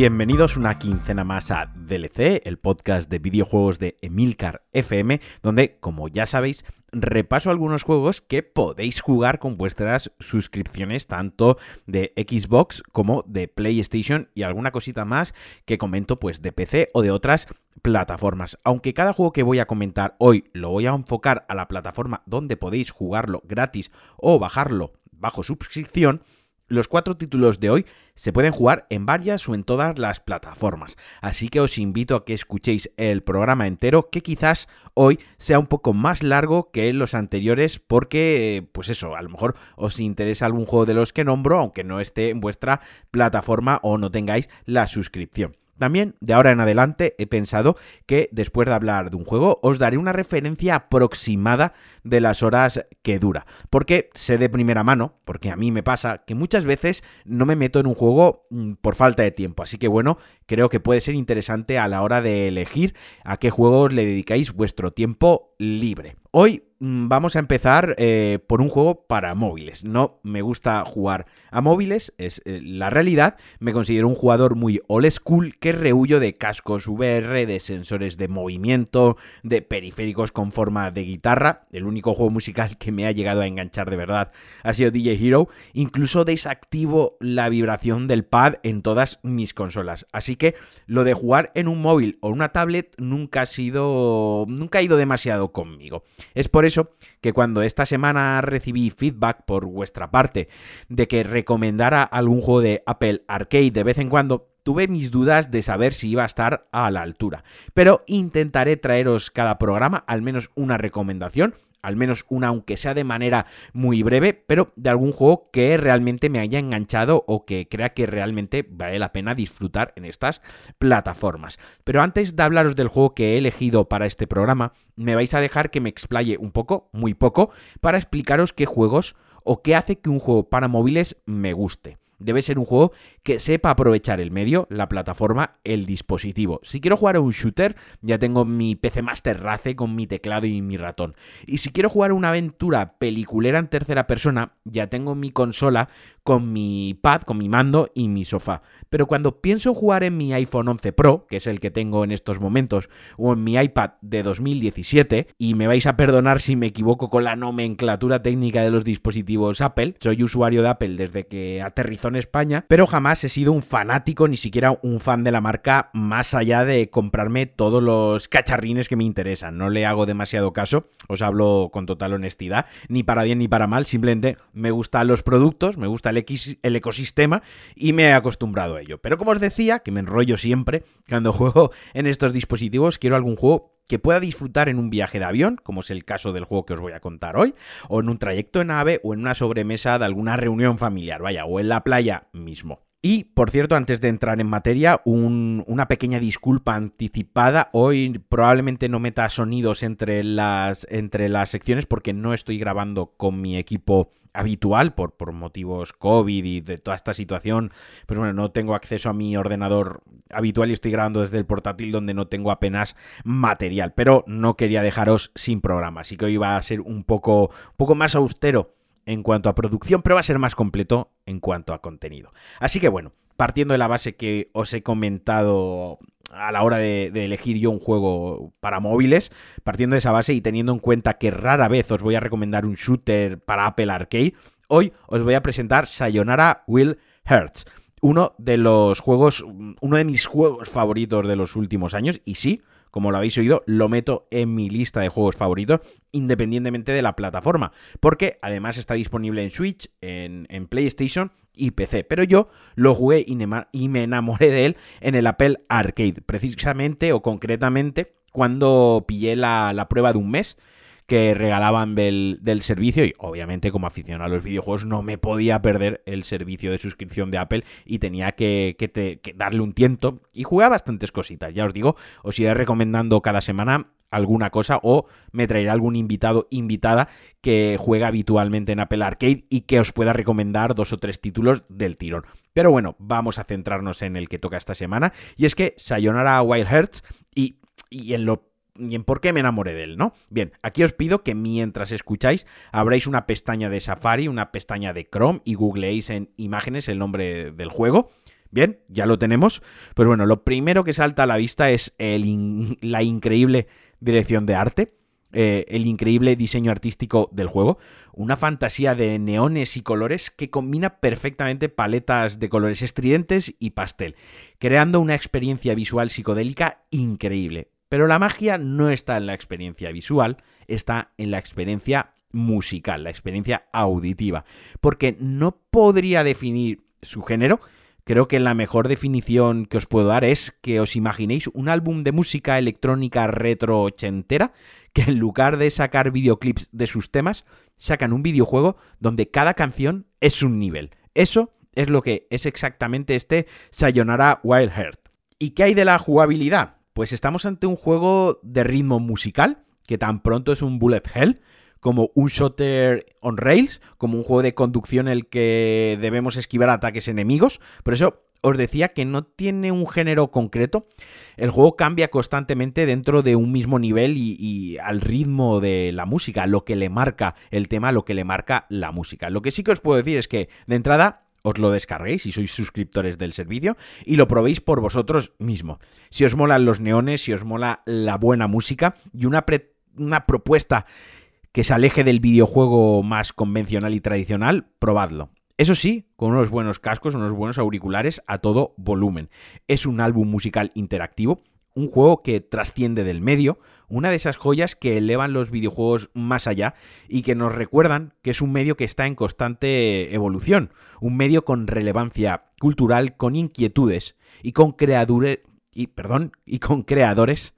Bienvenidos una quincena más a DLC, el podcast de videojuegos de Emilcar FM, donde, como ya sabéis, repaso algunos juegos que podéis jugar con vuestras suscripciones tanto de Xbox como de PlayStation y alguna cosita más que comento pues de PC o de otras plataformas. Aunque cada juego que voy a comentar hoy lo voy a enfocar a la plataforma donde podéis jugarlo gratis o bajarlo bajo suscripción, los cuatro títulos de hoy se pueden jugar en varias o en todas las plataformas, así que os invito a que escuchéis el programa entero, que quizás hoy sea un poco más largo que los anteriores, porque, pues eso, a lo mejor os interesa algún juego de los que nombro, aunque no esté en vuestra plataforma o no tengáis la suscripción. También, de ahora en adelante, he pensado que después de hablar de un juego, os daré una referencia aproximada de las horas que dura. Porque sé de primera mano, porque a mí me pasa, que muchas veces no me meto en un juego mm, por falta de tiempo. Así que bueno, creo que puede ser interesante a la hora de elegir a qué juegos le dedicáis vuestro tiempo libre. Hoy mm, vamos a empezar eh, por un juego para móviles. No me gusta jugar a móviles, es eh, la realidad. Me considero un jugador muy old school que rehuyo de cascos VR, de sensores de movimiento, de periféricos con forma de guitarra. Juego musical que me ha llegado a enganchar de verdad ha sido DJ Hero. Incluso desactivo la vibración del pad en todas mis consolas. Así que lo de jugar en un móvil o una tablet nunca ha sido. nunca ha ido demasiado conmigo. Es por eso que cuando esta semana recibí feedback por vuestra parte de que recomendara algún juego de Apple Arcade de vez en cuando, tuve mis dudas de saber si iba a estar a la altura. Pero intentaré traeros cada programa al menos una recomendación al menos una, aunque sea de manera muy breve, pero de algún juego que realmente me haya enganchado o que crea que realmente vale la pena disfrutar en estas plataformas. Pero antes de hablaros del juego que he elegido para este programa, me vais a dejar que me explaye un poco, muy poco, para explicaros qué juegos o qué hace que un juego para móviles me guste. Debe ser un juego que sepa aprovechar el medio, la plataforma, el dispositivo. Si quiero jugar a un shooter, ya tengo mi PC Master Race con mi teclado y mi ratón. Y si quiero jugar a una aventura peliculera en tercera persona, ya tengo mi consola con mi pad, con mi mando y mi sofá. Pero cuando pienso jugar en mi iPhone 11 Pro, que es el que tengo en estos momentos, o en mi iPad de 2017, y me vais a perdonar si me equivoco con la nomenclatura técnica de los dispositivos Apple, soy usuario de Apple desde que aterrizó en España, pero jamás he sido un fanático, ni siquiera un fan de la marca, más allá de comprarme todos los cacharrines que me interesan. No le hago demasiado caso, os hablo con total honestidad, ni para bien ni para mal, simplemente me gustan los productos, me gusta el el, ecosistema y me he acostumbrado a ello. Pero como os decía, que me enrollo siempre, cuando juego en estos dispositivos, quiero algún juego que pueda disfrutar en un viaje de avión, como es el caso del juego que os voy a contar hoy, o en un trayecto en nave, o en una sobremesa de alguna reunión familiar, vaya, o en la playa mismo. Y, por cierto, antes de entrar en materia, una pequeña disculpa anticipada. Hoy probablemente no meta sonidos entre las, entre las secciones porque no estoy grabando con mi equipo habitual por, por motivos COVID y de toda esta situación. Pues bueno, no tengo acceso a mi ordenador habitual y estoy grabando desde el portátil donde no tengo apenas material. Pero no quería dejaros sin programa, así que hoy va a ser un poco, un poco más austero en cuanto a producción, pero va a ser más completo en cuanto a contenido. Así que bueno, partiendo de la base que os he comentado a la hora de, elegir yo un juego para móviles, partiendo de esa base y teniendo en cuenta que rara vez os voy a recomendar un shooter para Apple Arcade, hoy os voy a presentar Sayonara Will Hertz. Uno de los juegos, uno de mis juegos favoritos de los últimos años, y sí, como lo habéis oído, lo meto en mi lista de juegos favoritos, independientemente de la plataforma, porque además está disponible en Switch, en, PlayStation y PC. Pero yo lo jugué y, me enamoré de él en el Apple Arcade, precisamente o concretamente cuando pillé la, prueba de un mes que regalaban del, servicio y obviamente como aficionado a los videojuegos no me podía perder el servicio de suscripción de Apple y tenía que, darle un tiento y jugué bastantes cositas, ya os digo, os iré recomendando cada semana alguna cosa o me traeré algún invitado, invitada que juega habitualmente en Apple Arcade y que os pueda recomendar dos o tres títulos del tirón. Pero bueno, vamos a centrarnos en el que toca esta semana y es que Sayonara Wild Hearts y, y en lo y en por qué me enamoré de él, ¿no? Bien, aquí os pido que mientras escucháis abráis una pestaña de Safari, una pestaña de Chrome y googleéis en imágenes el nombre del juego. Bien, ya lo tenemos. Pues bueno, lo primero que salta a la vista es la increíble dirección de arte. Eh, el increíble diseño artístico del juego, una fantasía de neones y colores que combina perfectamente paletas de colores estridentes y pastel, creando una experiencia visual psicodélica increíble. Pero la magia no está en la experiencia visual, está en la experiencia musical, la experiencia auditiva, porque no podría definir su género, Creo que la mejor definición que os puedo dar es que os imaginéis un álbum de música electrónica retro ochentera que en lugar de sacar videoclips de sus temas, sacan un videojuego donde cada canción es un nivel. Eso es lo que es exactamente este Sayonara Wild Heart. ¿Y qué hay de la jugabilidad? Pues estamos ante un juego de ritmo musical, que tan pronto es un bullet hell, como un shooter on rails, como un juego de conducción en el que debemos esquivar ataques enemigos. Por eso os decía que no tiene un género concreto. El juego cambia constantemente dentro de un mismo nivel y, al ritmo de la música, lo que le marca el tema, lo que le marca la música. Lo que sí que os puedo decir es que de entrada os lo descarguéis si sois suscriptores del servicio y lo probéis por vosotros mismos. Si os molan los neones, si os mola la buena música y una, una propuesta que se aleje del videojuego más convencional y tradicional, probadlo. Eso sí, con unos buenos cascos, unos buenos auriculares a todo volumen. Es un álbum musical interactivo, un juego que trasciende del medio, una de esas joyas que elevan los videojuegos más allá y que nos recuerdan que es un medio que está en constante evolución, un medio con relevancia cultural, con inquietudes y con creadores y perdón, y con creadores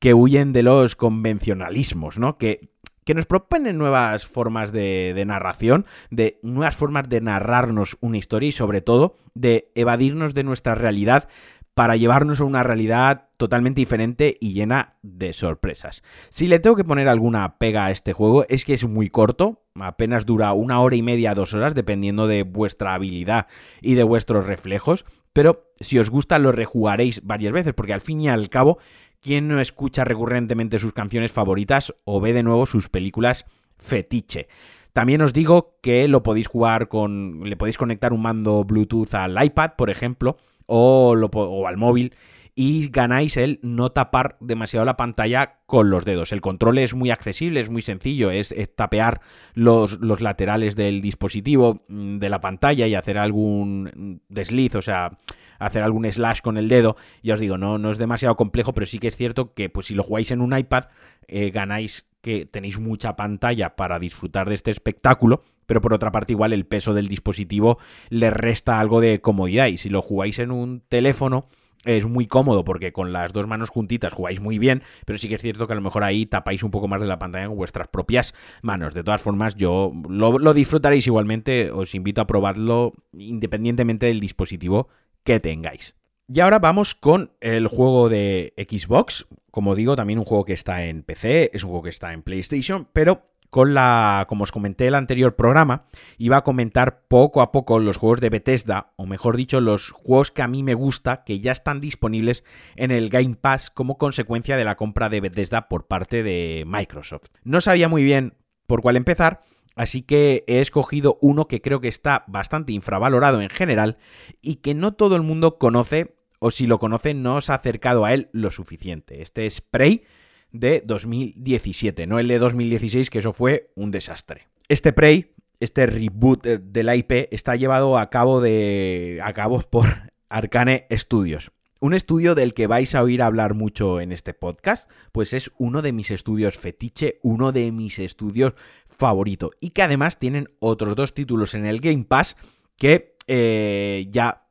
que huyen de los convencionalismos, ¿no? Que que nos proponen nuevas formas de, narración, de nuevas formas de narrarnos una historia y sobre todo de evadirnos de nuestra realidad para llevarnos a una realidad totalmente diferente y llena de sorpresas. Si le tengo que poner alguna pega a este juego es que es muy corto, apenas dura una hora y media, dos horas, dependiendo de vuestra habilidad y de vuestros reflejos, pero si os gusta lo rejugaréis varias veces porque al fin y al cabo ¿Quién no escucha recurrentemente sus canciones favoritas o ve de nuevo sus películas fetiche? También os digo que lo podéis jugar con. Le podéis conectar un mando Bluetooth al iPad, por ejemplo, o, o al móvil. Y ganáis el no tapar demasiado la pantalla con los dedos. El control es muy accesible, es muy sencillo. Es, tapear los, los, laterales del dispositivo, mm, de la pantalla y hacer algún desliz, o sea, hacer algún slash con el dedo. Ya os digo, no, no es demasiado complejo, pero sí que es cierto que pues si lo jugáis en un iPad, eh, ganáis que tenéis mucha pantalla para disfrutar de este espectáculo, pero por otra parte igual el peso del dispositivo le resta algo de comodidad y si lo jugáis en un teléfono es muy cómodo porque con las dos manos juntitas jugáis muy bien, pero sí que es cierto que a lo mejor ahí tapáis un poco más de la pantalla con vuestras propias manos. De todas formas, yo lo, lo disfrutaréis igualmente, os invito a probarlo independientemente del dispositivo que tengáis. Y ahora vamos con el juego de Xbox. Como digo, también un juego que está en PC, es un juego que está en PlayStation, pero con la, como os comenté en el anterior programa, iba a comentar poco a poco los juegos de Bethesda, o mejor dicho, los juegos que a mí me gusta, que ya están disponibles en el Game Pass como consecuencia de la compra de Bethesda por parte de Microsoft. No sabía muy bien por cuál empezar, Así que he escogido uno que creo que está bastante infravalorado en general y que no todo el mundo conoce o si lo conoce no os ha acercado a él lo suficiente. Este es Prey de 2017, no el de 2016 que eso fue un desastre. Este Prey, este reboot de la IP está llevado a cabo de a cabo por Arcane Studios. Un estudio del que vais a oír hablar mucho en este podcast, pues es uno de mis estudios fetiche, uno de mis estudios favorito. Y que además tienen otros dos títulos en el Game Pass que eh, ya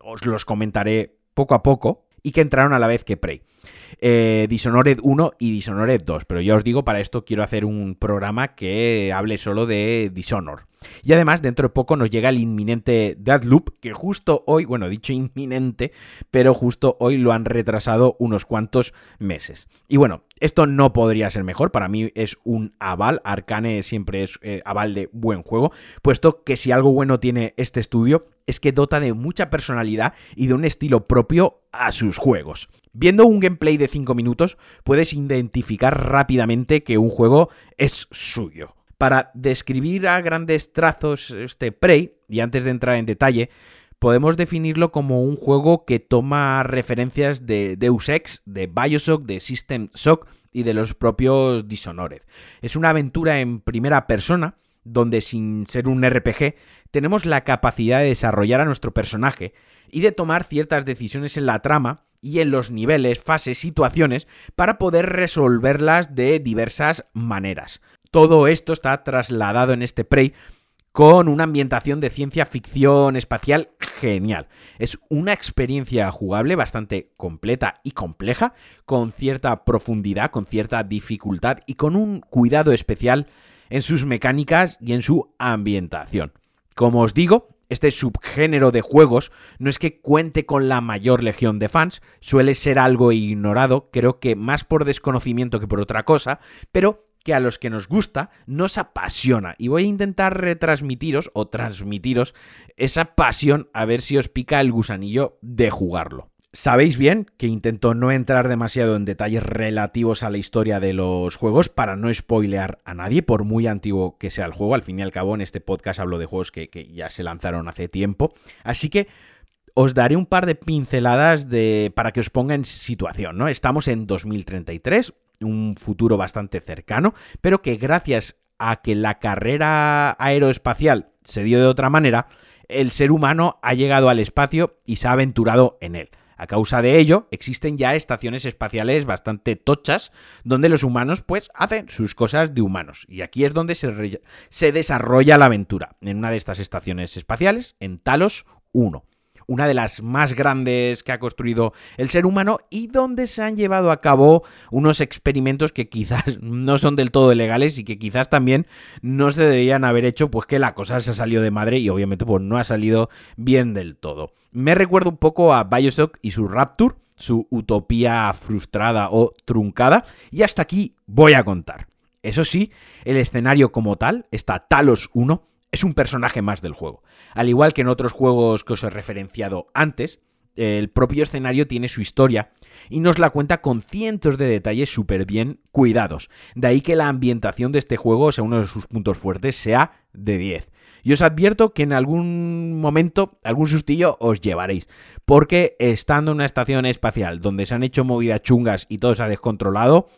os los comentaré poco a poco y que entraron a la vez que Prey. Eh, Dishonored 1 y Dishonored 2, pero ya os digo, para esto quiero hacer un programa que hable solo de Dishonored. Y además, dentro de poco nos llega el inminente Deadloop, que justo hoy, bueno, dicho inminente, pero justo hoy lo han retrasado unos cuantos meses. Y bueno, esto no podría ser mejor, para mí es un aval, Arcane siempre es eh, aval de buen juego, puesto que si algo bueno tiene este estudio es que dota de mucha personalidad y de un estilo propio a sus juegos. Viendo un gameplay de 5 minutos, puedes identificar rápidamente que un juego es suyo. Para describir a grandes trazos este Prey, y antes de entrar en detalle, podemos definirlo como un juego que toma referencias de Deus Ex, de Bioshock, de System Shock y de los propios Dishonored. Es una aventura en primera persona, donde sin ser un RPG, tenemos la capacidad de desarrollar a nuestro personaje y de tomar ciertas decisiones en la trama y en los niveles, fases, situaciones para poder resolverlas de diversas maneras. Todo esto está trasladado en este Prey con una ambientación de ciencia ficción espacial genial. Es una experiencia jugable bastante completa y compleja, con cierta profundidad, con cierta dificultad y con un cuidado especial en sus mecánicas y en su ambientación. Como os digo, este subgénero de juegos no es que cuente con la mayor legión de fans, suele ser algo ignorado, creo que más por desconocimiento que por otra cosa, pero que a los que nos gusta nos apasiona. Y voy a intentar retransmitiros o transmitiros esa pasión a ver si os pica el gusanillo de jugarlo. Sabéis bien que intento no entrar demasiado en detalles relativos a la historia de los juegos para no spoilear a nadie, por muy antiguo que sea el juego. Al fin y al cabo, en este podcast hablo de juegos que, que ya se lanzaron hace tiempo. Así que os daré un par de pinceladas de, para que os ponga en situación, ¿no? Estamos en 2033, un futuro bastante cercano, pero que gracias a que la carrera aeroespacial se dio de otra manera, el ser humano ha llegado al espacio y se ha aventurado en él. A causa de ello, existen ya estaciones espaciales bastante tochas donde los humanos pues hacen sus cosas de humanos. Y aquí es donde se, se desarrolla la aventura, en una de estas estaciones espaciales, en Talos 1 una de las más grandes que ha construido el ser humano y donde se han llevado a cabo unos experimentos que quizás no son del todo legales y que quizás también no se deberían haber hecho, pues que la cosa se ha salido de madre y obviamente pues no ha salido bien del todo. Me recuerdo un poco a Bioshock y su Rapture, su utopía frustrada o truncada, y hasta aquí voy a contar. Eso sí, el escenario como tal, está Talos 1, es un personaje más del juego. Al igual que en otros juegos que os he referenciado antes, el propio escenario tiene su historia y nos la cuenta con cientos de detalles súper bien cuidados. De ahí que la ambientación de este juego, sea uno de sus puntos fuertes, sea de 10. Y os advierto que en algún momento, algún sustillo os llevaréis. Porque estando en una estación espacial donde se han hecho movidas chungas y todo se ha descontrolado,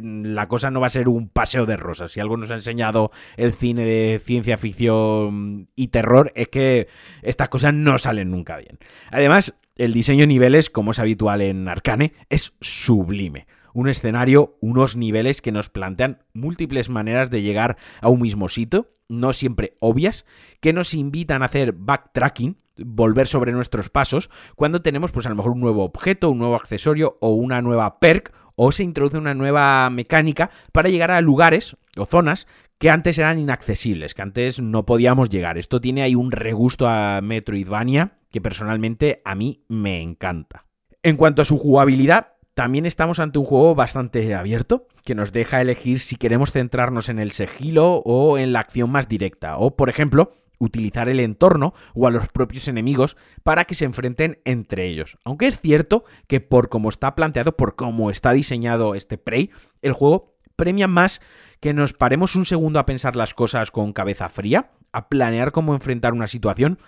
la cosa no va a ser un paseo de rosas. Si algo nos ha enseñado el cine de ciencia ficción y terror, es que estas cosas no salen nunca bien. Además, el diseño de niveles, como es habitual en Arcane, es sublime. Un escenario, unos niveles que nos plantean múltiples maneras de llegar a un mismo sitio, no siempre obvias, que nos invitan a hacer backtracking, volver sobre nuestros pasos, cuando tenemos pues a lo mejor un nuevo objeto, un nuevo accesorio o una nueva perk o se introduce una nueva mecánica para llegar a lugares o zonas que antes eran inaccesibles, que antes no podíamos llegar. Esto tiene ahí un regusto a Metroidvania que personalmente a mí me encanta. En cuanto a su jugabilidad, también estamos ante un juego bastante abierto, que nos deja elegir si queremos centrarnos en el sigilo o en la acción más directa, o por ejemplo, utilizar el entorno o a los propios enemigos para que se enfrenten entre ellos. Aunque es cierto que por cómo está planteado, por cómo está diseñado este Prey, el juego premia más que nos paremos un segundo a pensar las cosas con cabeza fría, a planear cómo enfrentar una situación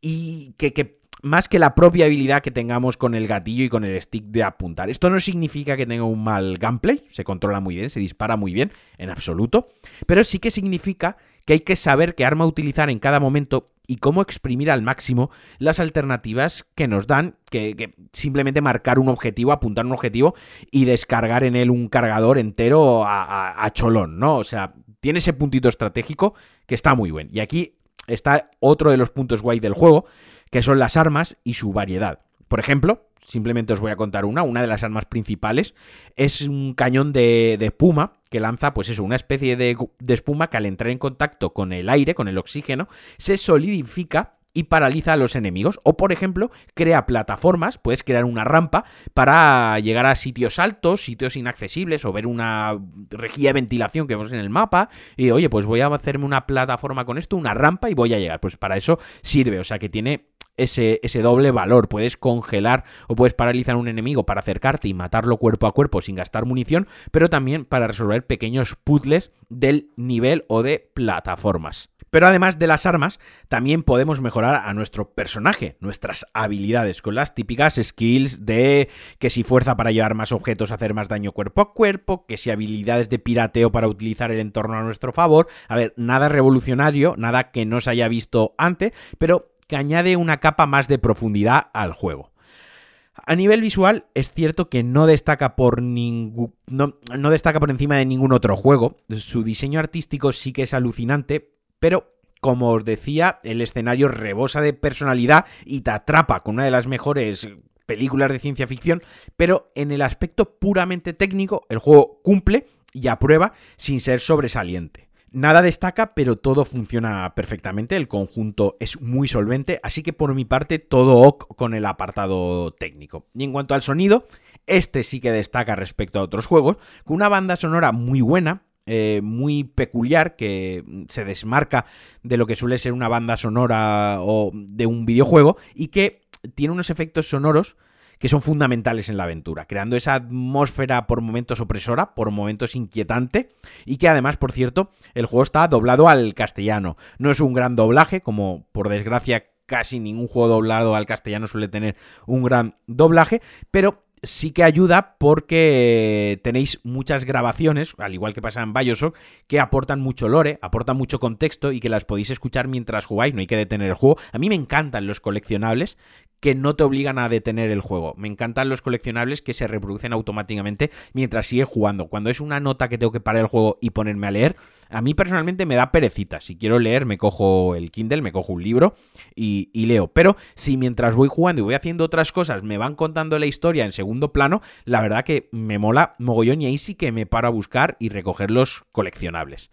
y que, que más que la propia habilidad que tengamos con el gatillo y con el stick de apuntar. Esto no significa que tenga un mal gameplay, se controla muy bien, se dispara muy bien, en absoluto, pero sí que significa que hay que saber qué arma utilizar en cada momento y cómo exprimir al máximo las alternativas que nos dan, que, simplemente marcar un objetivo, apuntar un objetivo y descargar en él un cargador entero a, a cholón, ¿no? O sea, tiene ese puntito estratégico que está muy bien. Y aquí está otro de los puntos guay del juego, que son las armas y su variedad. Por ejemplo, simplemente os voy a contar una, una de las armas principales es un cañón de, espuma que lanza, pues eso, una especie de, espuma que al entrar en contacto con el aire, con el oxígeno, se solidifica y paraliza a los enemigos. O, por ejemplo, crea plataformas, puedes crear una rampa para llegar a sitios altos, sitios inaccesibles, o ver una rejilla de ventilación que vemos en el mapa. Y oye, pues voy a hacerme una plataforma con esto, una rampa, y voy a llegar. Pues para eso sirve. O sea que tiene ese, doble valor. Puedes congelar o puedes paralizar a un enemigo para acercarte y matarlo cuerpo a cuerpo sin gastar munición, pero también para resolver pequeños puzzles del nivel o de plataformas. Pero además de las armas, también podemos mejorar a nuestro personaje, nuestras habilidades, con las típicas skills de que si fuerza para llevar más objetos, hacer más daño cuerpo a cuerpo, que si habilidades de pirateo para utilizar el entorno a nuestro favor. A ver, nada revolucionario, nada que no se haya visto antes, pero que añade una capa más de profundidad al juego. A nivel visual, es cierto que no destaca por ningún. No, destaca por encima de ningún otro juego. Su diseño artístico sí que es alucinante, pero como os decía, el escenario rebosa de personalidad y te atrapa con una de las mejores películas de ciencia ficción, pero en el aspecto puramente técnico, el juego cumple y aprueba sin ser sobresaliente. Nada destaca, pero todo funciona perfectamente, el conjunto es muy solvente, así que por mi parte todo ok con el apartado técnico. Y en cuanto al sonido, este sí que destaca respecto a otros juegos, con una banda sonora muy buena, eh, muy peculiar que se desmarca de lo que suele ser una banda sonora o de un videojuego y que tiene unos efectos sonoros que son fundamentales en la aventura, creando esa atmósfera por momentos opresora, por momentos inquietante, y que además, por cierto, el juego está doblado al castellano. No es un gran doblaje, como por desgracia casi ningún juego doblado al castellano suele tener un gran doblaje, pero sí que ayuda porque tenéis muchas grabaciones, al igual que pasa en Bioshock, que aportan mucho lore, aportan mucho contexto y que las podéis escuchar mientras jugáis, no hay que detener el juego. A mí me encantan los coleccionables que no te obligan a detener el juego. Me encantan los coleccionables que se reproducen automáticamente mientras sigues jugando. Cuando es una nota que tengo que parar el juego y ponerme a leer, a mí personalmente me da perecita. Si quiero leer, me cojo el Kindle, me cojo un libro y, leo. Pero si mientras voy jugando y voy haciendo otras cosas me van contando la historia en segundo plano, la verdad que me mola mogollón y ahí sí que me paro a buscar y recoger los coleccionables.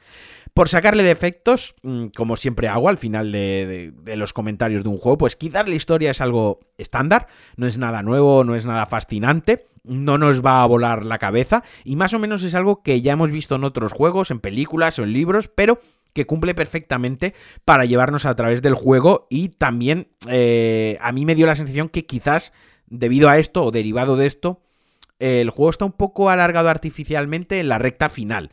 Por sacarle defectos, mm, como siempre hago al final de, los comentarios de un juego, pues quizás la historia es algo estándar, no es nada nuevo, no es nada fascinante, no nos va a volar la cabeza y más o menos es algo que ya hemos visto en otros juegos, en películas o en libros, pero que cumple perfectamente para llevarnos a través del juego y también eh, a mí me dio la sensación que quizás debido a esto o derivado de esto, el juego está un poco alargado artificialmente en la recta final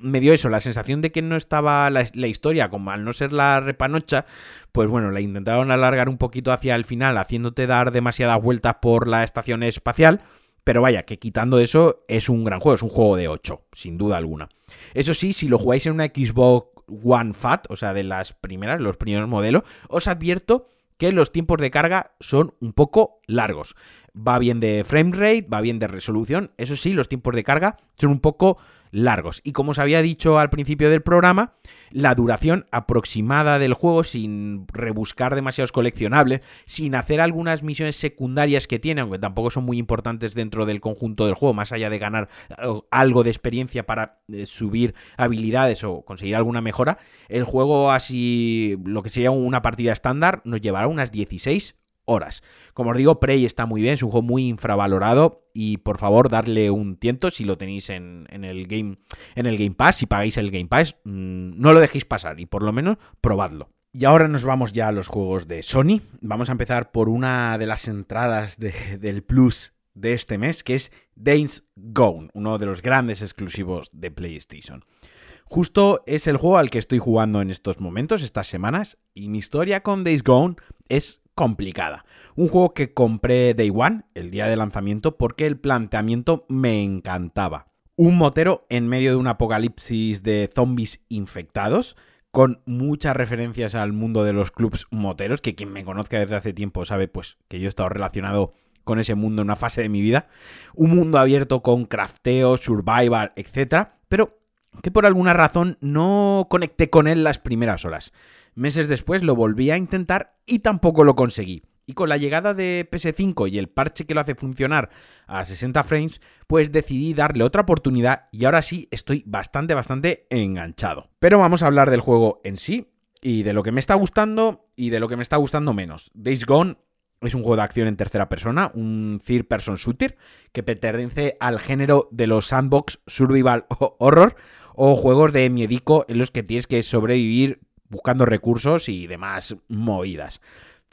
me dio eso, la sensación de que no estaba la, historia, como al no ser la repanocha, pues bueno, la intentaron alargar un poquito hacia el final, haciéndote dar demasiadas vueltas por la estación espacial. Pero vaya, que quitando eso, es un gran juego, es un juego de 8, sin duda alguna. Eso sí, si lo jugáis en una Xbox One Fat, o sea, de las primeras, los primeros modelos, os advierto que los tiempos de carga son un poco largos. Va bien de frame rate, va bien de resolución, eso sí, los tiempos de carga son un poco largos. Y como os había dicho al principio del programa, la duración aproximada del juego, sin rebuscar demasiados coleccionables, sin hacer algunas misiones secundarias que tiene, aunque tampoco son muy importantes dentro del conjunto del juego, más allá de ganar algo de experiencia para eh, subir habilidades o conseguir alguna mejora, el juego así, lo que sería una partida estándar, nos llevará unas 16 horas. Como os digo, Prey está muy bien, es un juego muy infravalorado y por favor darle un tiento si lo tenéis en, el, game, en el Game Pass, si pagáis el Game Pass, mm, no lo dejéis pasar y por lo menos probadlo. Y ahora nos vamos ya a los juegos de Sony. Vamos a empezar por una de las entradas del Plus de este mes, que es Days Gone, uno de los grandes exclusivos de PlayStation. Justo es el juego al que estoy jugando en estos momentos, estas semanas, y mi historia con Days Gone es complicada. Un juego que compré Day One, el día de lanzamiento, porque el planteamiento me encantaba. Un motero en medio de un apocalipsis de zombies infectados, con muchas referencias al mundo de los clubs moteros, que quien me conozca desde hace tiempo sabe pues que yo he estado relacionado con ese mundo en una fase de mi vida. Un mundo abierto con crafteo, survival, etc. Pero que por alguna razón no conecté con él las primeras horas. Meses después lo volví a intentar y tampoco lo conseguí. Y con la llegada de PS5 y el parche que lo hace funcionar a 60 frames, pues decidí darle otra oportunidad y ahora sí estoy bastante, bastante enganchado. Pero vamos a hablar del juego en sí y de lo que me está gustando y de lo que me está gustando menos. Days Gone es un juego de acción en tercera persona, un third person shooter que pertenece al género de los sandbox survival horror o juegos de miedico en los que tienes que sobrevivir buscando recursos y demás movidas.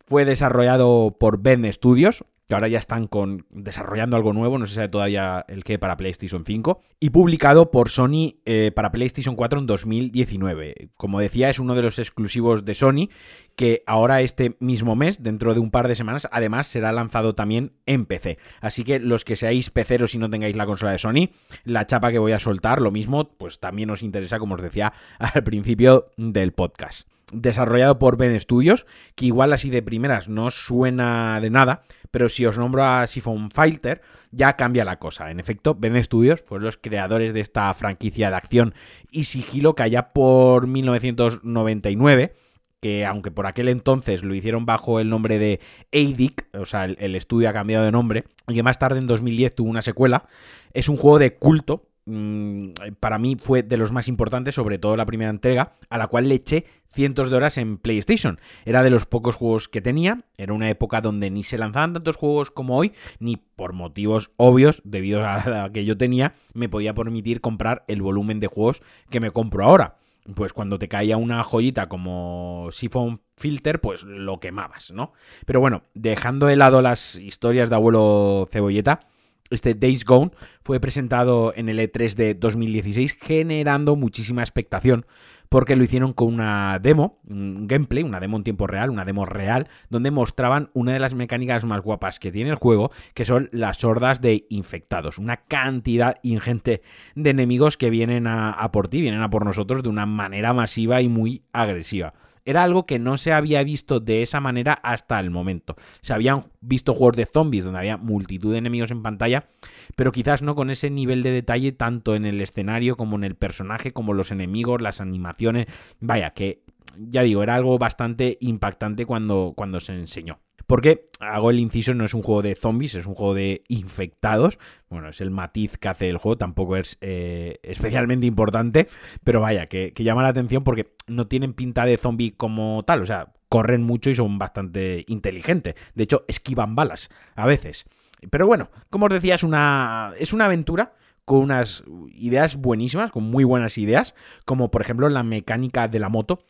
Fue desarrollado por Ben Studios, que ahora ya están con, desarrollando algo nuevo, no si sabe todavía el que para PlayStation 5, y publicado por Sony eh, para PlayStation 4 en 2019. Como decía, es uno de los exclusivos de Sony, que ahora este mismo mes, dentro de un par de semanas, además será lanzado también en PC. Así que los que seáis peceros y no tengáis la consola de Sony, la chapa que voy a soltar, lo mismo, pues también os interesa, como os decía al principio del podcast desarrollado por Ben Studios, que igual así de primeras no suena de nada, pero si os nombro a Siphon Filter, ya cambia la cosa. En efecto, Ben Studios fueron los creadores de esta franquicia de acción y sigilo que allá por 1999 que aunque por aquel entonces lo hicieron bajo el nombre de ADIC, o sea, el, el, estudio ha cambiado de nombre, y que más tarde en 2010 tuvo una secuela, es un juego de culto, mmm, para mí fue de los más importantes, sobre todo la primera entrega, a la cual le eché cientos de horas en PlayStation. Era de los pocos juegos que tenía, era una época donde ni se lanzaban tantos juegos como hoy, ni por motivos obvios, debido a la que yo tenía, me podía permitir comprar el volumen de juegos que me compro ahora. Pues cuando te caía una joyita como Siphon Filter, pues lo quemabas, ¿no? Pero bueno, dejando de lado las historias de abuelo cebolleta, este Days Gone fue presentado en el E3 de 2016 generando muchísima expectación porque lo hicieron con una demo, un gameplay, una demo en tiempo real, una demo real, donde mostraban una de las mecánicas más guapas que tiene el juego, que son las hordas de infectados, una cantidad ingente de enemigos que vienen a, a por ti, vienen a por nosotros de una manera masiva y muy agresiva era algo que no se había visto de esa manera hasta el momento. Se habían visto juegos de zombies donde había multitud de enemigos en pantalla, pero quizás no con ese nivel de detalle tanto en el escenario como en el personaje, como los enemigos, las animaciones. Vaya, que ya digo, era algo bastante impactante cuando, cuando se enseñó. Porque hago el inciso, no es un juego de zombies, es un juego de infectados. Bueno, es el matiz que hace el juego, tampoco es eh, especialmente importante, pero vaya, que, que, llama la atención porque no tienen pinta de zombie como tal, o sea, corren mucho y son bastante inteligentes. De hecho, esquivan balas a veces. Pero bueno, como os decía, es una, es una aventura con unas ideas buenísimas, con muy buenas ideas, como por ejemplo la mecánica de la moto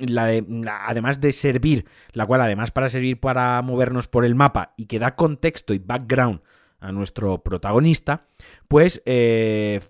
la de, además de servir, la cual además para servir para movernos por el mapa y que da contexto y background a nuestro protagonista, pues eh,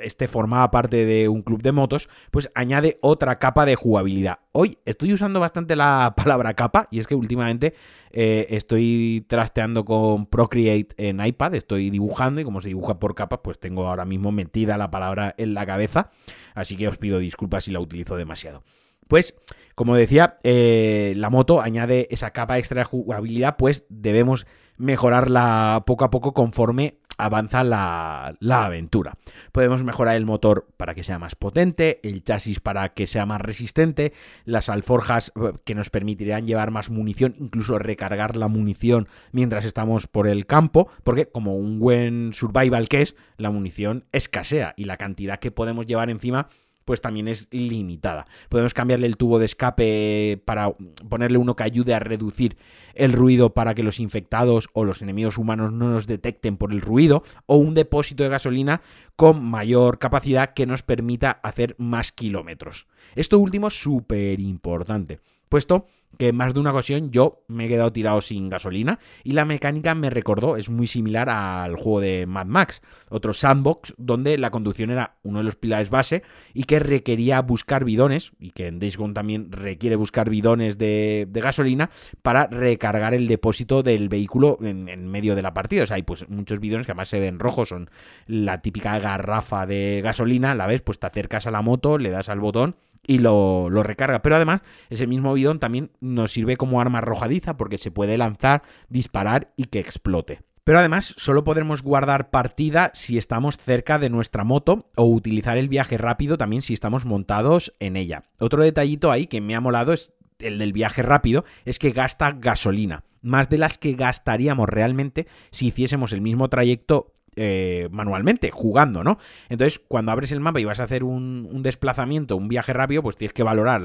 este formaba parte de un club de motos, pues añade otra capa de jugabilidad. Hoy estoy usando bastante la palabra capa y es que últimamente eh, estoy trasteando con Procreate en iPad, estoy dibujando y como se dibuja por capas, pues tengo ahora mismo metida la palabra en la cabeza, así que os pido disculpas si la utilizo demasiado. Pues, como decía, eh, la moto añade esa capa extra de jugabilidad, pues debemos mejorarla poco a poco conforme avanza la, la, aventura. Podemos mejorar el motor para que sea más potente, el chasis para que sea más resistente, las alforjas eh, que nos permitirán llevar más munición, incluso recargar la munición mientras estamos por el campo, porque como un buen survival que es, la munición escasea y la cantidad que podemos llevar encima pues también es limitada. Podemos cambiarle el tubo de escape para ponerle uno que ayude a reducir el ruido para que los infectados o los enemigos humanos no nos detecten por el ruido, o un depósito de gasolina con mayor capacidad que nos permita hacer más kilómetros. Esto último es súper importante, puesto que en más de una ocasión yo me he quedado tirado sin gasolina y la mecánica me recordó, es muy similar al juego de Mad Max, otro sandbox donde la conducción era uno de los pilares base y que requería buscar bidones, y que en Days Gone también requiere buscar bidones de, de gasolina para recargar el depósito del vehículo en, en, medio de la partida. O sea, hay pues muchos bidones que además se ven rojos, son la típica garrafa de gasolina, la ves, pues te acercas a la moto, le das al botón y lo, lo, recarga. Pero además, ese mismo bidón también nos sirve como arma arrojadiza porque se puede lanzar, disparar y que explote. Pero además, solo podremos guardar partida si estamos cerca de nuestra moto o utilizar el viaje rápido también si estamos montados en ella. Otro detallito ahí que me ha molado es el del viaje rápido, es que gasta gasolina. Más de las que gastaríamos realmente si hiciésemos el mismo trayecto eh, manualmente, jugando, ¿no? Entonces, cuando abres el mapa y vas a hacer un, desplazamiento, un viaje rápido, pues tienes que valorar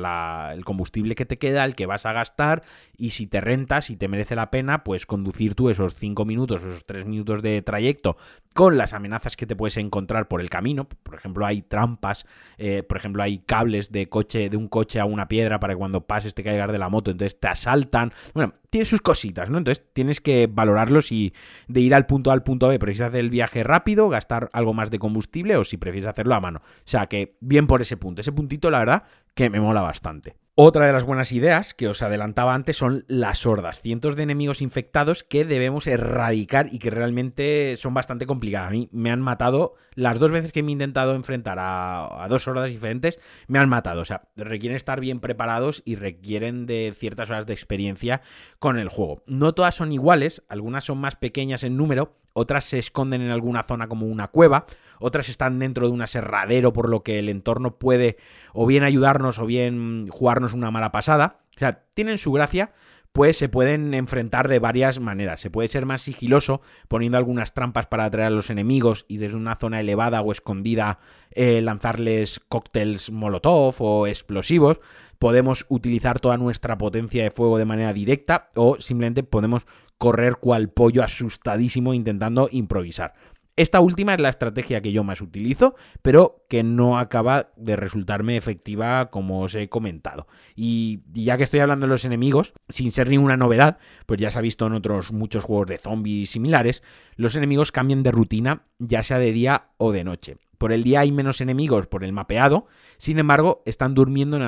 el combustible que te queda, el que vas a gastar, y si te renta, si te merece la pena, pues conducir tú esos 5 minutos, esos 3 minutos de trayecto con las amenazas que te puedes encontrar por el camino. Por ejemplo, hay trampas, eh, por ejemplo, hay cables de coche, de un coche a una piedra para que cuando pases te caigas de la moto, entonces te asaltan. Bueno, tiene sus cositas, ¿no? Entonces tienes que valorarlos y de ir al punto A al punto B, prefieres hacer el viaje rápido, gastar algo más de combustible o si prefieres hacerlo a mano. O sea que bien por ese punto. Ese puntito, la verdad, que me mola bastante. Otra de las buenas ideas que os adelantaba antes son las hordas, cientos de enemigos infectados que debemos erradicar y que realmente son bastante complicadas. A mí me han matado las dos veces que me he intentado enfrentar a, dos hordas diferentes, me han matado. O sea, requieren estar bien preparados y requieren de ciertas horas de experiencia con el juego. No todas son iguales, algunas son más pequeñas en número, otras se esconden en alguna zona como una cueva, otras están dentro de un aserradero por lo que el entorno puede o bien ayudarnos o bien jugarnos una mala pasada. O sea, tienen su gracia, pues se pueden enfrentar de varias maneras. Se puede ser más sigiloso poniendo algunas trampas para atraer a los enemigos y desde una zona elevada o escondida eh, lanzarles cócteles molotov o explosivos. Podemos utilizar toda nuestra potencia de fuego de manera directa o simplemente podemos correr cual pollo asustadísimo intentando improvisar. Esta última es la estrategia que yo más utilizo, pero que no acaba de resultarme efectiva como os he comentado. Y ya que estoy hablando de los enemigos, sin ser ninguna novedad, pues ya se ha visto en otros muchos juegos de zombies similares, los enemigos cambian de rutina, ya sea de día o de noche. Por el día hay menos enemigos por el mapeado, sin embargo, están durmiendo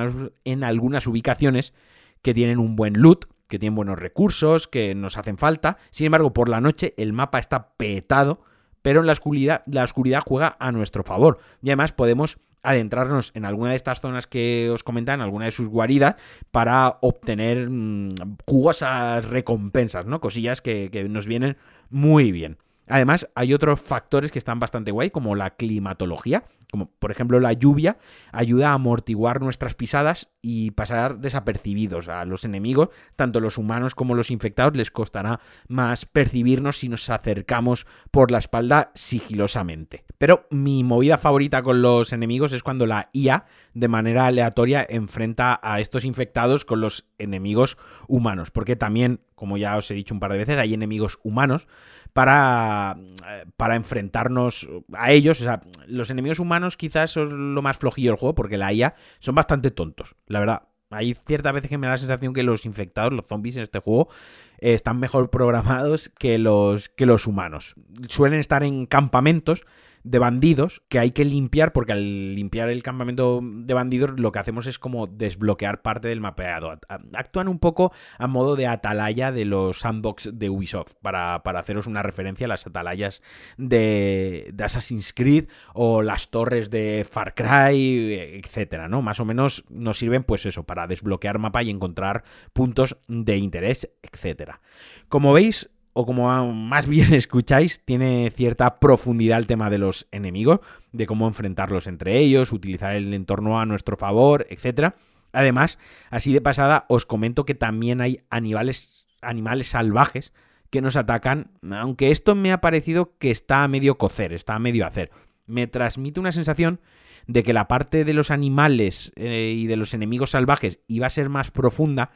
en algunas ubicaciones que tienen un buen loot, que tienen buenos recursos, que nos hacen falta. Sin embargo, por la noche el mapa está petado pero en la oscuridad, la oscuridad juega a nuestro favor. Y además podemos adentrarnos en alguna de estas zonas que os comentan, alguna de sus guaridas, para obtener mm, jugosas recompensas, ¿no? Cosillas que, que nos vienen muy bien. Además, hay otros factores que están bastante guay, como la climatología, como por ejemplo la lluvia, ayuda a amortiguar nuestras pisadas y pasar desapercibidos a los enemigos, tanto los humanos como los infectados, les costará más percibirnos si nos acercamos por la espalda sigilosamente. Pero mi movida favorita con los enemigos es cuando la IA, de manera aleatoria, enfrenta a estos infectados con los enemigos humanos, porque también, como ya os he dicho un par de veces, hay enemigos humanos para, para enfrentarnos a ellos. O sea, los enemigos humanos quizás son lo más flojillo del juego porque la IA son bastante tontos, la verdad. Hay ciertas veces que me da la sensación que los infectados, los zombies en este juego, están mejor programados que los, que los humanos. Suelen estar en campamentos de bandidos que hay que limpiar, porque al limpiar el campamento de bandidos lo que hacemos es como desbloquear parte del mapeado. Actúan un poco a modo de atalaya de los sandbox de Ubisoft, para, haceros una referencia a las atalayas de, de, Assassin's Creed o las torres de Far Cry, etcétera, ¿no? Más o menos nos sirven, pues eso, para desbloquear mapa y encontrar puntos de interés, etcétera. Como veis, o como más bien escucháis, tiene cierta profundidad el tema de los enemigos, de cómo enfrentarlos entre ellos, utilizar el entorno a nuestro favor, etc. Además, así de pasada, os comento que también hay animales, animales salvajes que nos atacan, aunque esto me ha parecido que está a medio cocer, está a medio hacer. Me transmite una sensación de que la parte de los animales eh, y de los enemigos salvajes iba a ser más profunda,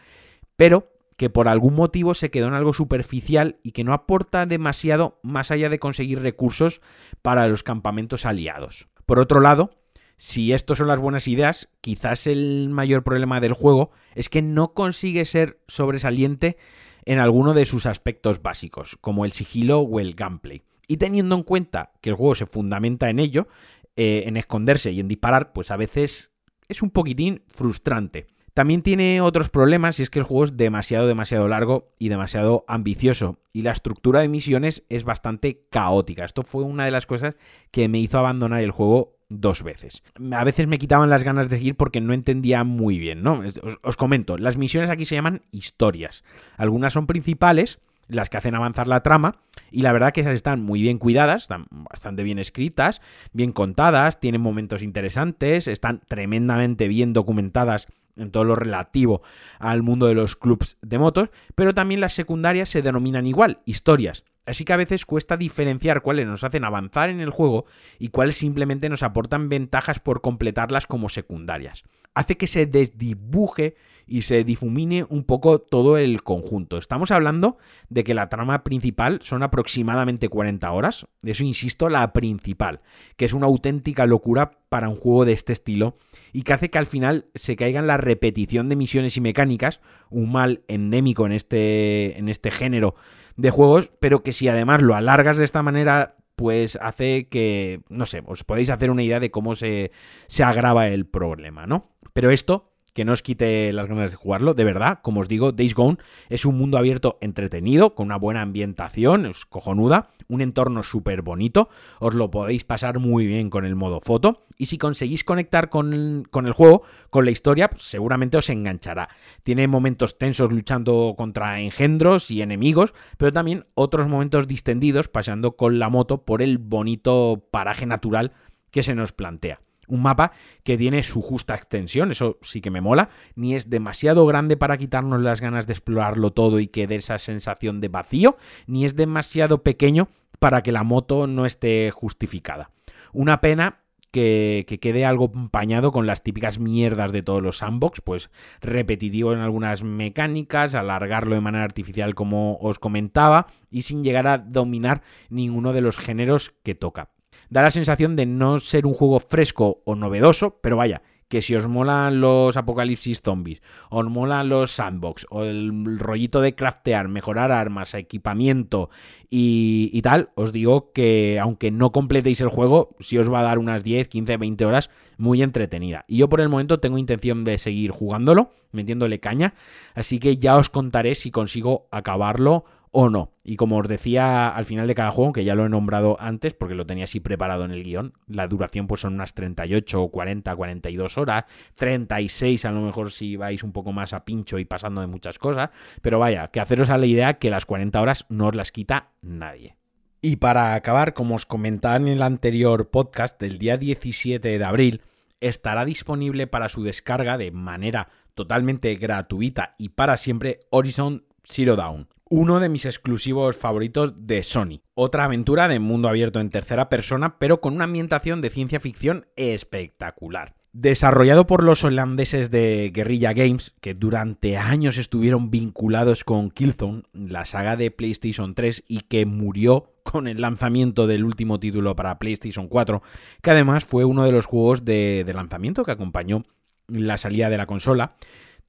pero que por algún motivo se quedó en algo superficial y que no aporta demasiado más allá de conseguir recursos para los campamentos aliados. Por otro lado, si estos son las buenas ideas, quizás el mayor problema del juego es que no consigue ser sobresaliente en alguno de sus aspectos básicos, como el sigilo o el gameplay. Y teniendo en cuenta que el juego se fundamenta en ello, eh, en esconderse y en disparar, pues a veces es un poquitín frustrante. También tiene otros problemas y es que el juego es demasiado, demasiado largo y demasiado ambicioso. Y la estructura de misiones es bastante caótica. Esto fue una de las cosas que me hizo abandonar el juego dos veces. A veces me quitaban las ganas de seguir porque no entendía muy bien, ¿no? Os, comento, las misiones aquí se llaman historias. Algunas son principales, las que hacen avanzar la trama, y la verdad que esas están muy bien cuidadas, están bastante bien escritas, bien contadas, tienen momentos interesantes, están tremendamente bien documentadas en todo lo relativo al mundo de los clubs de motos, pero también las secundarias se denominan igual, historias. Así que a veces cuesta diferenciar cuáles nos hacen avanzar en el juego y cuáles simplemente nos aportan ventajas por completarlas como secundarias. Hace que se desdibuje y se difumine un poco todo el conjunto. Estamos hablando de que la trama principal son aproximadamente 40 horas, eso insisto, la principal, que es una auténtica locura para un juego de este estilo y que hace que al final se caiga en la repetición de misiones y mecánicas, un mal endémico en este, en este género de juegos, pero que si además lo alargas de esta manera pues hace que, no sé, os podéis hacer una idea de cómo se, se agrava el problema, ¿no? Pero esto que no os quite las ganas de jugarlo, de verdad, como os digo, Days Gone es un mundo abierto entretenido, con una buena ambientación, es cojonuda, un entorno súper bonito, os lo podéis pasar muy bien con el modo foto, y si conseguís conectar con, con el juego, con la historia, pues seguramente os enganchará. Tiene momentos tensos luchando contra engendros y enemigos, pero también otros momentos distendidos paseando con la moto por el bonito paraje natural que se nos plantea. Un mapa que tiene su justa extensión, eso sí que me mola, ni es demasiado grande para quitarnos las ganas de explorarlo todo y que dé esa sensación de vacío, ni es demasiado pequeño para que la moto no esté justificada. Una pena que, quede algo empañado con las típicas mierdas de todos los sandbox, pues repetitivo en algunas mecánicas, alargarlo de manera artificial como os comentaba, y sin llegar a dominar ninguno de los géneros que toca da la sensación de no ser un juego fresco o novedoso, pero vaya, que si os molan los apocalipsis zombies, os molan los sandbox, o el rollito de craftear, mejorar armas, equipamiento y, y, tal, os digo que aunque no completéis el juego, sí os va a dar unas 10, 15, 20 horas muy entretenida. Y yo por el momento tengo intención de seguir jugándolo, metiéndole caña, así que ya os contaré si consigo acabarlo o no. Y como os decía al final de cada juego, que ya lo he nombrado antes porque lo tenía así preparado en el guion, la duración pues son unas 38, 40, 42 horas, 36 a lo mejor si vais un poco más a pincho y pasando de muchas cosas, pero vaya, que haceros a la idea que las 40 horas no os las quita nadie. Y para acabar, como os comentaba en el anterior podcast, del día 17 de abril estará disponible para su descarga de manera totalmente gratuita y para siempre Horizon Zero Dawn, uno de mis exclusivos favoritos de Sony. Otra aventura de mundo abierto en tercera persona, pero con una ambientación de ciencia ficción espectacular. Desarrollado por los holandeses de Guerrilla Games, que durante años estuvieron vinculados con Killzone, la saga de PlayStation 3, y que murió con el lanzamiento del último título para PlayStation 4, que además fue uno de los juegos de, de lanzamiento que acompañó la salida de la consola,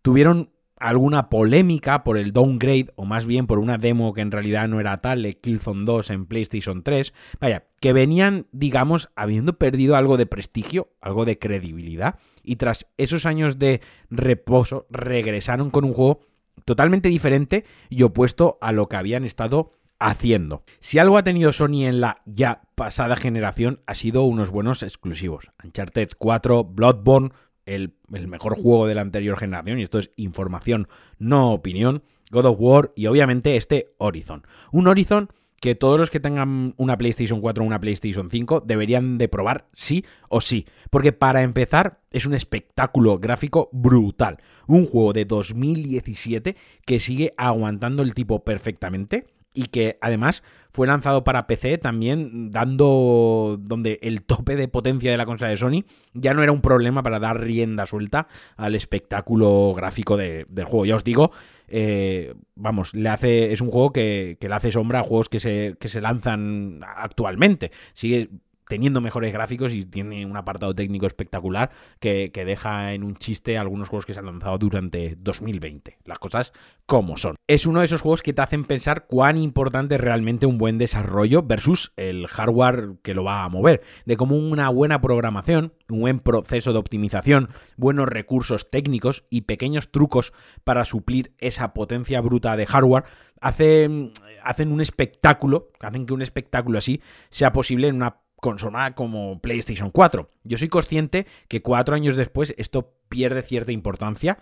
tuvieron alguna polémica por el downgrade, o más bien por una demo que en realidad no era tal, de Killzone 2 en PlayStation 3. Vaya, que venían, digamos, habiendo perdido algo de prestigio, algo de credibilidad, y tras esos años de reposo regresaron con un juego totalmente diferente y opuesto a lo que habían estado haciendo. Si algo ha tenido Sony en la ya pasada generación ha sido unos buenos exclusivos. Uncharted 4, Bloodborne, el, mejor juego de la anterior generación, y esto es información, no opinión, God of War y obviamente este Horizon. Un Horizon que todos los que tengan una PlayStation 4 o una PlayStation 5 deberían de probar sí o sí. Porque para empezar es un espectáculo gráfico brutal. Un juego de 2017 que sigue aguantando el tipo perfectamente y que además fue lanzado para PC también dando donde el tope de potencia de la consola de Sony ya no era un problema para dar rienda suelta al espectáculo gráfico del juego. Ya os digo, eh, vamos, le hace, es un juego que, que, le hace sombra a juegos que se, que se lanzan actualmente. Sigue teniendo mejores gráficos y tiene un apartado técnico espectacular que, deja en un chiste algunos juegos que se han lanzado durante 2020. Las cosas como son. Es uno de esos juegos que te hacen pensar cuán importante es realmente un buen desarrollo versus el hardware que lo va a mover. De cómo una buena programación, un buen proceso de optimización, buenos recursos técnicos y pequeños trucos para suplir esa potencia bruta de hardware hacen, hacen un espectáculo, hacen que un espectáculo así sea posible en una consola como PlayStation 4. Yo soy consciente que cuatro años después esto pierde cierta importancia,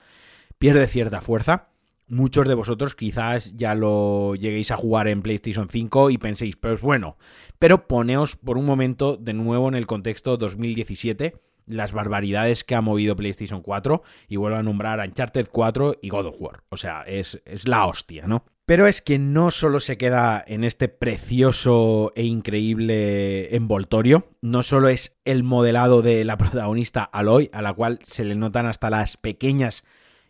pierde cierta fuerza. Muchos de vosotros quizás ya lo lleguéis a jugar en PlayStation 5 y penséis, pues bueno, pero poneos por un momento de nuevo en el contexto 2017 las barbaridades que ha movido PlayStation 4 y vuelvo a nombrar Uncharted 4 y God of War. O sea, es, es la hostia, ¿no? Pero es que no solo se queda en este precioso e increíble envoltorio, no solo es el modelado de la protagonista Aloy, a la cual se le notan hasta las pequeñas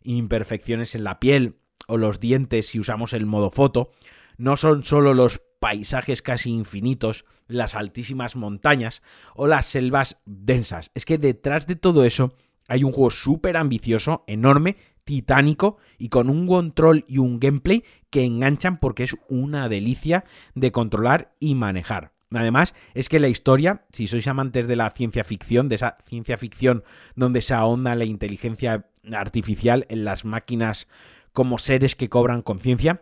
imperfecciones en la piel o los dientes si usamos el modo foto. No son solo los paisajes casi infinitos, las altísimas montañas o las selvas densas. Es que detrás de todo eso hay un juego súper ambicioso, enorme, titánico y con un control y un gameplay que enganchan porque es una delicia de controlar y manejar. Además, es que la historia, si sois amantes de la ciencia ficción, de esa ciencia ficción donde se ahonda la inteligencia artificial en las máquinas como seres que cobran conciencia,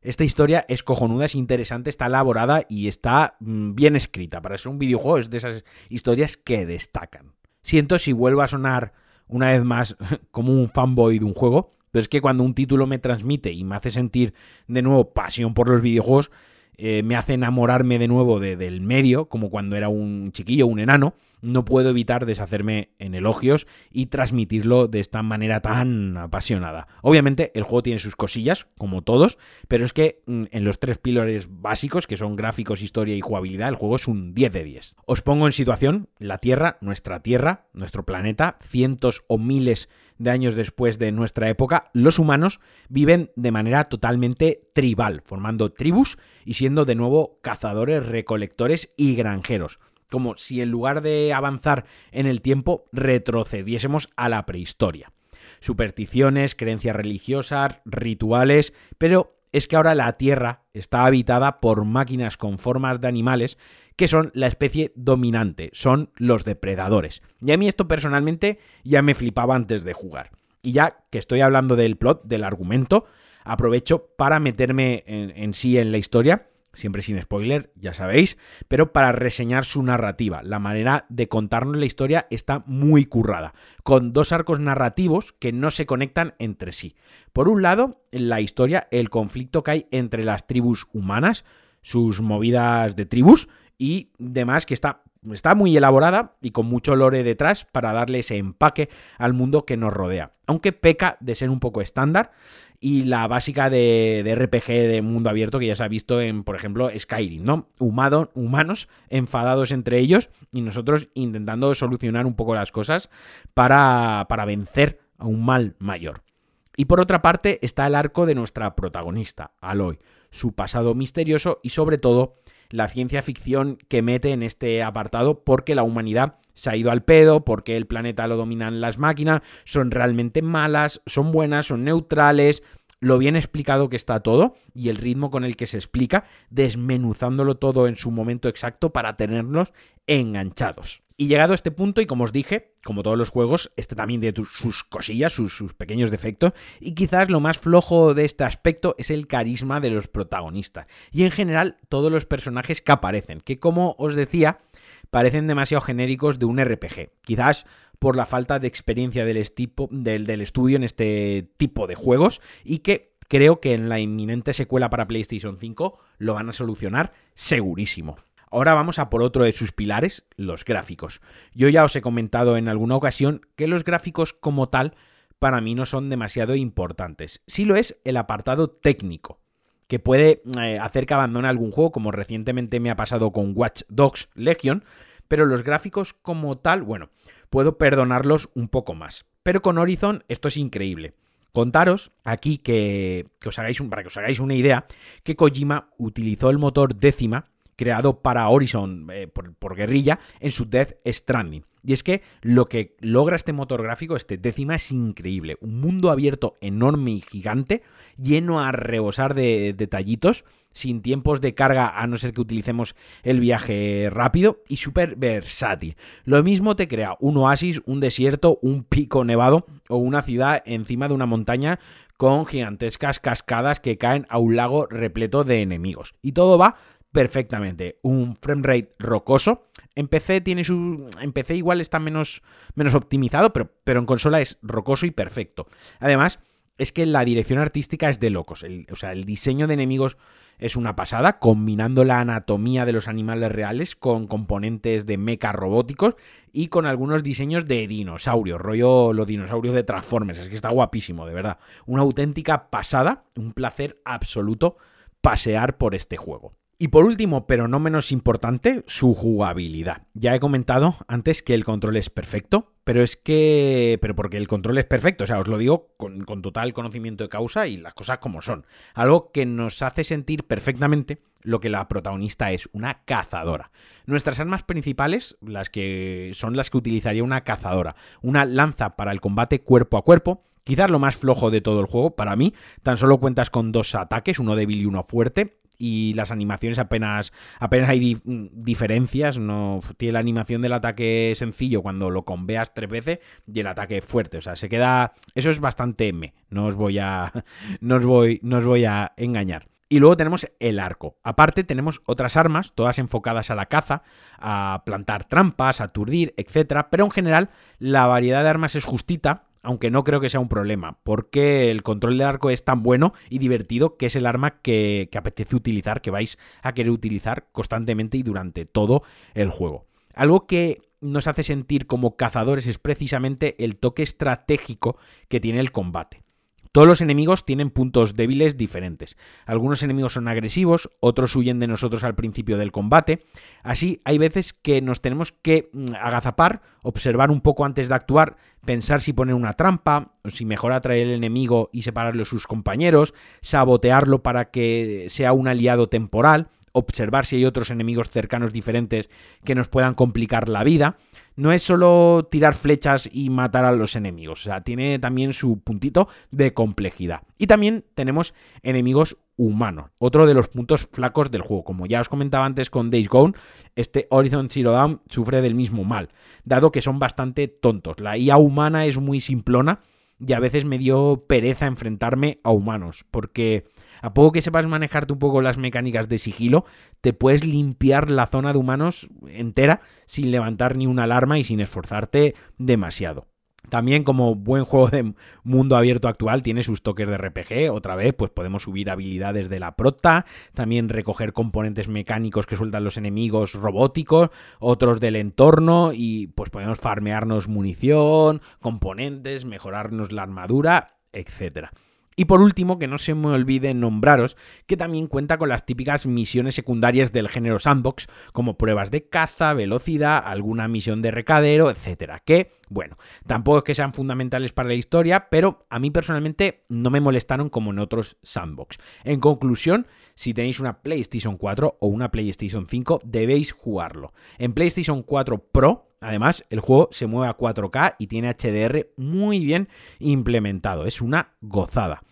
esta historia es cojonuda, es interesante, está elaborada y está mm, bien escrita. Para ser un videojuego es de esas historias que destacan. Siento si vuelvo a sonar una vez más como un fanboy de un juego, pero es que cuando un título me transmite y me hace sentir de nuevo pasión por los videojuegos, eh, me hace enamorarme de nuevo del medio, como cuando era un chiquillo, un enano, no puedo evitar deshacerme en elogios y transmitirlo de esta manera tan apasionada. Obviamente el juego tiene sus cosillas, como todos, pero es que mm, en los tres pilares básicos, que son gráficos, historia y jugabilidad, el juego es un 10 de 10. Os pongo en situación, la Tierra, nuestra Tierra, nuestro planeta, cientos o miles de años después de nuestra época, los humanos viven de manera totalmente tribal, formando tribus y siendo de nuevo cazadores, recolectores y granjeros. Como si en lugar de avanzar en el tiempo retrocediésemos a la prehistoria. Supersticiones, creencias religiosas, rituales, pero es que ahora la Tierra está habitada por máquinas con formas de animales que son la especie dominante, son los depredadores. Y a mí esto personalmente ya me flipaba antes de jugar. Y ya que estoy hablando del plot, del argumento, aprovecho para meterme en, sí en la historia siempre sin spoiler, ya sabéis, pero para reseñar su narrativa. La manera de contarnos la historia está muy currada, con dos arcos narrativos que no se conectan entre sí. Por un lado, en la historia, el conflicto que hay entre las tribus humanas, sus movidas de tribus, y demás que está, está muy elaborada y con mucho lore detrás para darle ese empaque al mundo que nos rodea. Aunque peca de ser un poco estándar y la básica de, RPG de mundo abierto que ya se ha visto en, por ejemplo, Skyrim, ¿no? humanos enfadados entre ellos y nosotros intentando solucionar un poco las cosas para, para vencer a un mal mayor. Y por otra parte está el arco de nuestra protagonista, Aloy, su pasado misterioso y sobre todo la ciencia ficción que mete en este apartado porque la humanidad se ha ido al pedo, porque el planeta lo dominan las máquinas, son realmente malas, son buenas, son neutrales, lo bien explicado que está todo y el ritmo con el que se explica, desmenuzándolo todo en su momento exacto para tenernos enganchados. Y llegado a este punto, y como os dije, como todos los juegos, este también tiene sus cosillas, sus, pequeños defectos, y quizás lo más flojo de este aspecto es el carisma de los protagonistas, y en general todos los personajes que aparecen, que como os decía, parecen demasiado genéricos de un RPG, quizás por la falta de experiencia del, del, del estudio en este tipo de juegos, y que creo que en la inminente secuela para PlayStation 5 lo van a solucionar segurísimo. Ahora vamos a por otro de sus pilares, los gráficos. Yo ya os he comentado en alguna ocasión que los gráficos como tal para mí no son demasiado importantes. Sí lo es el apartado técnico, que puede eh, hacer que abandone algún juego, como recientemente me ha pasado con Watch Dogs Legion, pero los gráficos como tal, bueno, puedo perdonarlos un poco más. Pero con Horizon esto es increíble. Contaros aquí que, os hagáis para que os hagáis una idea, que Kojima utilizó el motor décima creado para Horizon eh, por, guerrilla en su Death Stranding. Y es que lo que logra este motor gráfico, este décima, es increíble. Un mundo abierto enorme y gigante, lleno a rebosar de detallitos, sin tiempos de carga a no ser que utilicemos el viaje rápido y súper versátil. Lo mismo te crea un oasis, un desierto, un pico nevado o una ciudad encima de una montaña con gigantescas cascadas que caen a un lago repleto de enemigos. Y todo va perfectamente. Un framerate rocoso. En PC tiene su. En PC igual está menos, menos optimizado, pero, pero en consola es rocoso y perfecto. Además, es que la dirección artística es de locos. o sea, el diseño de enemigos es una pasada, combinando la anatomía de los animales reales con componentes de mecha robóticos y con algunos diseños de dinosaurios, rollo los dinosaurios de Transformers. Es que está guapísimo, de verdad. Una auténtica pasada, un placer absoluto pasear por este juego. Y por último, pero no menos importante, su jugabilidad. Ya he comentado antes que el control es perfecto, pero es que. Pero porque el control es perfecto, o sea, os lo digo con, total conocimiento de causa y las cosas como son. Algo que nos hace sentir perfectamente lo que la protagonista es, una cazadora. Nuestras armas principales, las que son las que utilizaría una cazadora, una lanza para el combate cuerpo a cuerpo, quizás lo más flojo de todo el juego para mí, tan solo cuentas con dos ataques, uno débil y uno fuerte, y las animaciones apenas apenas hay diferencias, no tiene la animación del ataque sencillo cuando lo conveas tres veces y el ataque fuerte, o sea, se queda eso es bastante me, no os voy a no os voy no os voy a engañar. Y luego tenemos el arco. Aparte tenemos otras armas, todas enfocadas a la caza, a plantar trampas, a aturdir, etc. Pero en general la variedad de armas es justita aunque no creo que sea un problema, porque el control del arco es tan bueno y divertido que es el arma que, apetece utilizar, que vais a querer utilizar constantemente y durante todo el juego. Algo que nos hace sentir como cazadores es precisamente el toque estratégico que tiene el combate. Todos los enemigos tienen puntos débiles diferentes. Algunos enemigos son agresivos, otros huyen de nosotros al principio del combate. Así, hay veces que nos tenemos que mm, agazapar, observar un poco antes de actuar, pensar si poner una trampa, o si mejor atraer el enemigo y separarlo de sus compañeros, sabotearlo para que sea un aliado temporal observar si hay otros enemigos cercanos diferentes que nos puedan complicar la vida. No es solo tirar flechas y matar a los enemigos, o sea, tiene también su puntito de complejidad. Y también tenemos enemigos humanos, otro de los puntos flacos del juego. Como ya os comentaba antes con Days Gone, este Horizon Zero Dawn sufre del mismo mal, dado que son bastante tontos. La IA humana es muy simplona y a veces me dio pereza enfrentarme a humanos, porque a poco que sepas manejarte un poco las mecánicas de sigilo, te puedes limpiar la zona de humanos entera sin levantar ni una alarma y sin esforzarte demasiado. También como buen juego de mundo abierto actual tiene sus toques de RPG, otra vez pues podemos subir habilidades de la prota, también recoger componentes mecánicos que sueltan los enemigos robóticos, otros del entorno y pues podemos farmearnos munición, componentes, mejorarnos la armadura, etcétera. Y por último, que no se me olvide nombraros que también cuenta con las típicas misiones secundarias del género sandbox, como pruebas de caza, velocidad, alguna misión de recadero, etcétera. Que, bueno, tampoco es que sean fundamentales para la historia, pero a mí personalmente no me molestaron como en otros sandbox. En conclusión, si tenéis una PlayStation 4 o una PlayStation 5, debéis jugarlo. En PlayStation 4 Pro, Además, el juego se mueve a 4K y tiene HDR muy bien implementado. Es una gozada.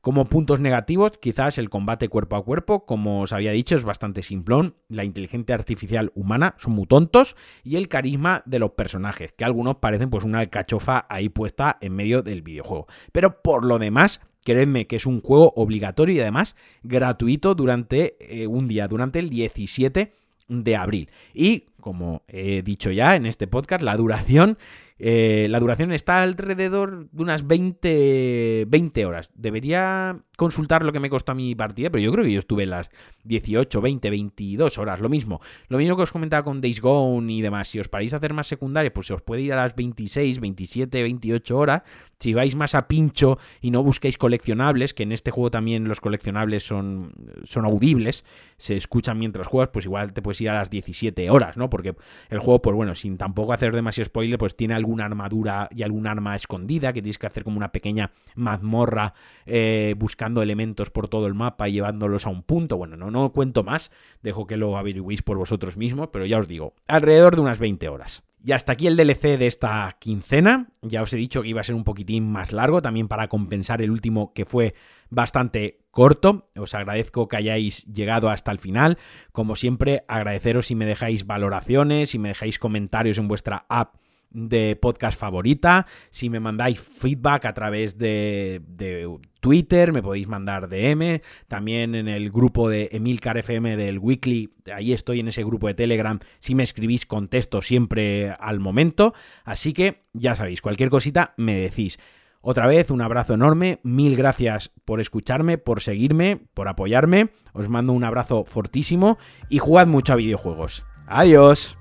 Como puntos negativos, quizás el combate cuerpo a cuerpo, como os había dicho, es bastante simplón. La inteligencia artificial humana son muy tontos. Y el carisma de los personajes, que algunos parecen pues una alcachofa ahí puesta en medio del videojuego. Pero por lo demás, Creedme que es un juego obligatorio y además gratuito durante eh, un día, durante el 17 de abril. Y como he dicho ya en este podcast, la duración, eh, la duración está alrededor de unas 20, 20 horas. Debería consultar lo que me costó mi partida, pero yo creo que yo estuve las 18, 20, 22 horas, lo mismo. Lo mismo que os comentaba con Days Gone y demás. Si os paráis a hacer más secundarias, pues se os puede ir a las 26, 27, 28 horas. Si vais más a pincho y no busquéis coleccionables, que en este juego también los coleccionables son, son audibles, se escuchan mientras juegas, pues igual te puedes ir a las 17 horas, ¿no? Porque el juego, pues bueno, sin tampoco hacer demasiado spoiler, pues tiene alguna armadura y algún arma escondida que tienes que hacer como una pequeña mazmorra eh, buscando elementos por todo el mapa y llevándolos a un punto. Bueno, no, no cuento más, dejo que lo averigüéis por vosotros mismos, pero ya os digo, alrededor de unas 20 horas. Y hasta aquí el DLC de esta quincena. Ya os he dicho que iba a ser un poquitín más largo, también para compensar el último que fue bastante corto. Os agradezco que hayáis llegado hasta el final. Como siempre, agradeceros si me dejáis valoraciones, si me dejáis comentarios en vuestra app de podcast favorita. Si me mandáis feedback a través de, Twitter, me podéis mandar DM. También en el grupo de Emilcar FM del Weekly, ahí estoy en ese grupo de Telegram. Si me escribís, contesto siempre al momento. Así que ya sabéis, cualquier cosita me decís. Otra vez, un abrazo enorme, mil gracias por escucharme, por seguirme, por apoyarme. Os mando un abrazo fortísimo y jugad mucho a videojuegos. Adiós.